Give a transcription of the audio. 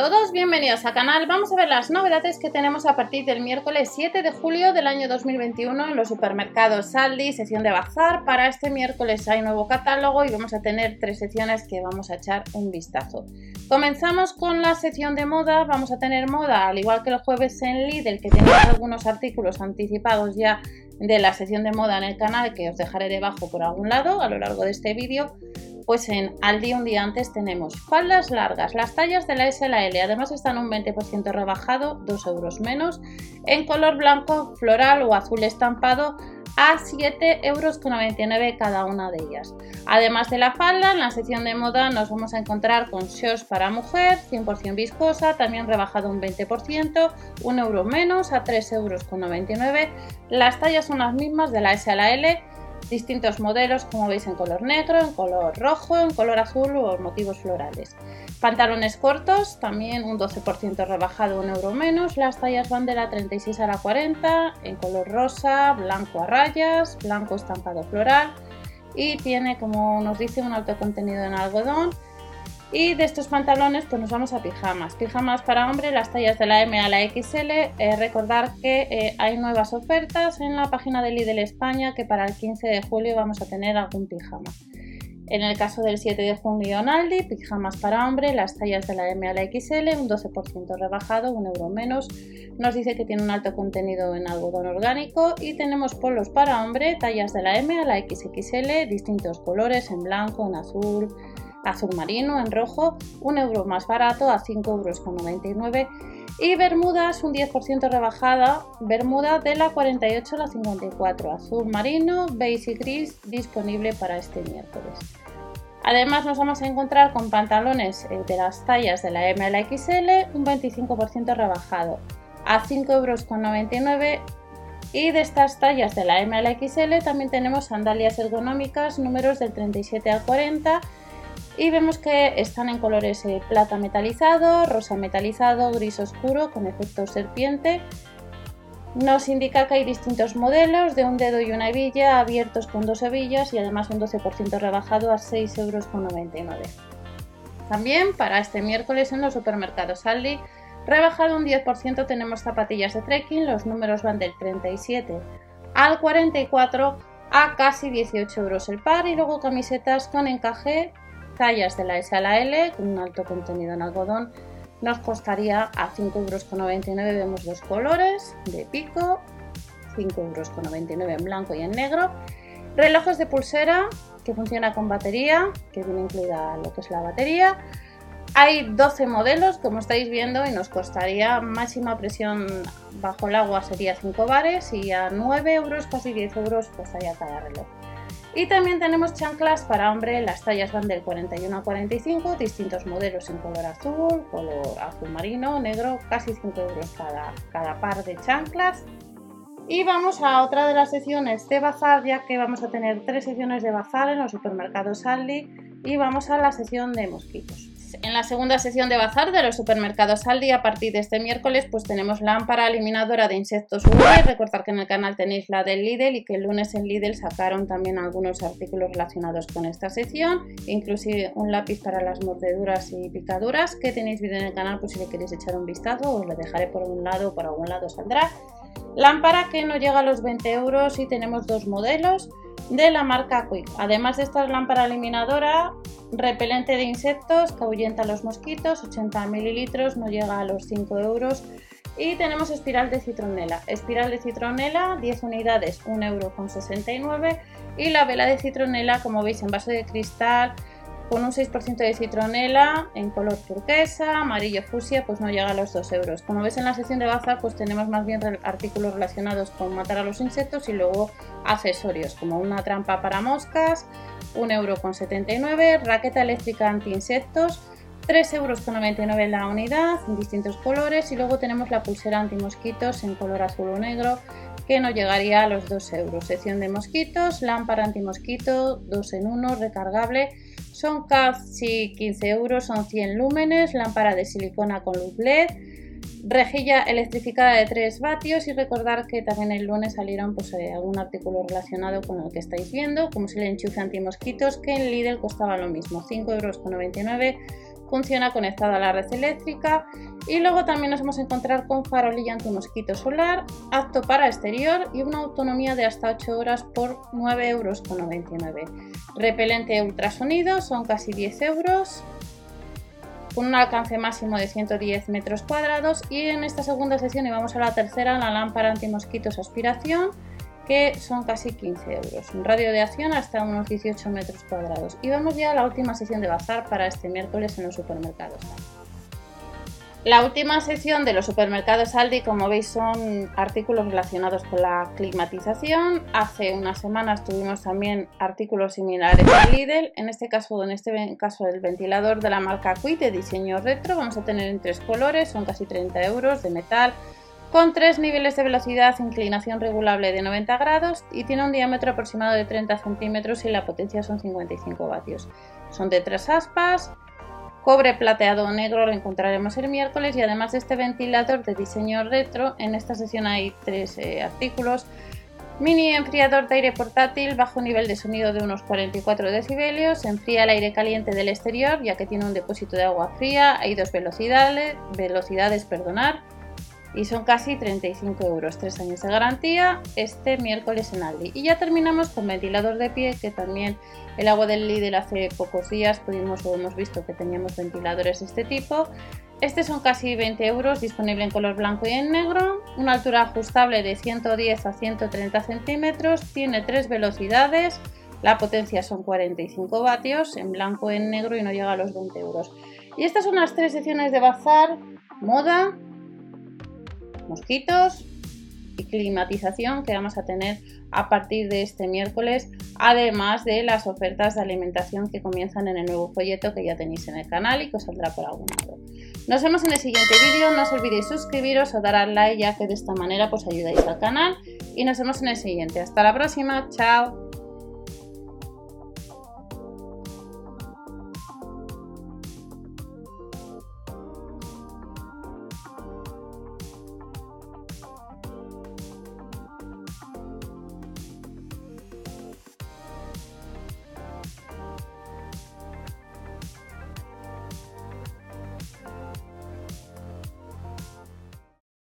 todos, bienvenidos al canal. Vamos a ver las novedades que tenemos a partir del miércoles 7 de julio del año 2021 en los supermercados Aldi, sesión de bazar. Para este miércoles hay nuevo catálogo y vamos a tener tres secciones que vamos a echar un vistazo. Comenzamos con la sección de moda. Vamos a tener moda, al igual que el jueves en Lidl, que tenemos algunos artículos anticipados ya de la sección de moda en el canal que os dejaré debajo por algún lado a lo largo de este vídeo pues en Aldi un día antes tenemos faldas largas, las tallas de la S a la L, además están un 20% rebajado, 2 euros menos, en color blanco, floral o azul estampado a 7,99 euros cada una de ellas. Además de la falda, en la sección de moda nos vamos a encontrar con shorts para mujer, 100% viscosa, también rebajado un 20%, 1 euro menos a 3,99 euros. Las tallas son las mismas de la S a la L distintos modelos como veis en color negro, en color rojo, en color azul o motivos florales. Pantalones cortos, también un 12% rebajado, un euro menos. Las tallas van de la 36 a la 40, en color rosa, blanco a rayas, blanco estampado floral y tiene, como nos dice, un alto contenido en algodón y de estos pantalones pues nos vamos a pijamas. Pijamas para hombre, las tallas de la M a la XL. Eh, recordar que eh, hay nuevas ofertas en la página de Lidl España que para el 15 de julio vamos a tener algún pijama. En el caso del 7 de junio en Aldi, pijamas para hombre, las tallas de la M a la XL, un 12% rebajado, un euro menos. Nos dice que tiene un alto contenido en algodón orgánico y tenemos polos para hombre, tallas de la M a la XXL, distintos colores en blanco, en azul, azul marino en rojo, un euro más barato a 5,99 euros y bermudas un 10% rebajada, bermuda de la 48 a la 54, azul marino, beige y gris disponible para este miércoles. Además nos vamos a encontrar con pantalones eh, de las tallas de la M un 25% rebajado a 5,99 euros y de estas tallas de la M también tenemos sandalias ergonómicas números del 37 al 40 y vemos que están en colores eh, plata metalizado, rosa metalizado, gris oscuro con efecto serpiente. Nos indica que hay distintos modelos de un dedo y una hebilla abiertos con dos hebillas y además un 12% rebajado a 6,99 euros. También para este miércoles en los supermercados Aldi, rebajado un 10% tenemos zapatillas de trekking, los números van del 37 al 44 a casi 18 euros el par y luego camisetas con encaje tallas de la S a la L con un alto contenido en algodón nos costaría a 5,99 euros. Vemos dos colores de pico, 5,99 euros en blanco y en negro. Relojes de pulsera que funciona con batería, que viene incluida lo que es la batería. Hay 12 modelos, como estáis viendo, y nos costaría máxima presión bajo el agua sería 5 bares y a 9 euros, casi 10 euros, costaría cada reloj. Y también tenemos chanclas para hombre, las tallas van del 41 a 45, distintos modelos en color azul, color azul marino, negro, casi 5 euros cada, cada par de chanclas. Y vamos a otra de las secciones de bazar, ya que vamos a tener tres secciones de bazar en los supermercados Aldi y vamos a la sección de mosquitos en la segunda sesión de bazar de los supermercados Aldi a partir de este miércoles pues tenemos lámpara eliminadora de insectos UV. Recordar que en el canal tenéis la del Lidl y que el lunes en Lidl sacaron también algunos artículos relacionados con esta sección, inclusive un lápiz para las mordeduras y picaduras que tenéis vídeo en el canal pues si le queréis echar un vistazo os lo dejaré por un lado o por algún lado saldrá. Lámpara que no llega a los 20 euros y tenemos dos modelos de la marca Quick. Además de esta lámpara eliminadora, repelente de insectos que ahuyenta a los mosquitos, 80 mililitros, no llega a los 5 euros. Y tenemos espiral de citronela. Espiral de citronela, 10 unidades, 1,69 euro. Y la vela de citronela, como veis, en vaso de cristal, con un 6% de citronela en color turquesa, amarillo fusia, pues no llega a los 2 euros. Como ves en la sección de bazar, pues tenemos más bien artículos relacionados con matar a los insectos y luego accesorios, como una trampa para moscas, 1,79 euro, raqueta eléctrica anti-insectos, 3,99 euros la unidad, en distintos colores, y luego tenemos la pulsera anti-mosquitos en color azul o negro, que no llegaría a los 2 euros. Sección de mosquitos, lámpara anti-mosquito, 2 en 1, recargable, son casi 15 euros, son 100 lúmenes, lámpara de silicona con luz LED, rejilla electrificada de 3 vatios y recordar que también el lunes salieron pues, eh, algún artículo relacionado con el que estáis viendo, como si el enchufe antimosquitos que en Lidl costaba lo mismo, 5,99 euros funciona conectado a la red eléctrica. Y luego también nos vamos a encontrar con farolilla anti-mosquito solar, apto para exterior y una autonomía de hasta 8 horas por 9,99 euros. Repelente ultrasonido son casi 10 euros con un alcance máximo de 110 metros cuadrados. Y en esta segunda sesión y vamos a la tercera la lámpara anti-mosquitos aspiración que son casi 15 euros. Un radio de acción hasta unos 18 metros cuadrados. Y vamos ya a la última sesión de bazar para este miércoles en los supermercados. La última sección de los supermercados Aldi, como veis, son artículos relacionados con la climatización. Hace unas semanas tuvimos también artículos similares a Lidl. En este caso, en este caso, el ventilador de la marca Quid de diseño retro. Vamos a tener en tres colores, son casi 30 euros de metal, con tres niveles de velocidad, inclinación regulable de 90 grados y tiene un diámetro aproximado de 30 centímetros y la potencia son 55 vatios. Son de tres aspas, cobre plateado negro lo encontraremos el miércoles y además de este ventilador de diseño retro, en esta sesión hay tres eh, artículos. Mini enfriador de aire portátil, bajo nivel de sonido de unos 44 decibelios, enfría el aire caliente del exterior ya que tiene un depósito de agua fría, hay dos velocidades, velocidades perdonar, y son casi 35 euros, 3 años de garantía este miércoles en Aldi. Y ya terminamos con ventilador de pie, que también el agua del líder hace pocos días pudimos o hemos visto que teníamos ventiladores de este tipo. Este son casi 20 euros, disponible en color blanco y en negro, una altura ajustable de 110 a 130 centímetros, tiene tres velocidades, la potencia son 45 vatios, en blanco y en negro y no llega a los 20 euros. Y estas son las tres secciones de bazar, moda, mosquitos y climatización que vamos a tener a partir de este miércoles, además de las ofertas de alimentación que comienzan en el nuevo folleto que ya tenéis en el canal y que os saldrá por algún lado. Nos vemos en el siguiente vídeo, no os olvidéis suscribiros o dar al like ya que de esta manera pues ayudáis al canal y nos vemos en el siguiente. Hasta la próxima, chao.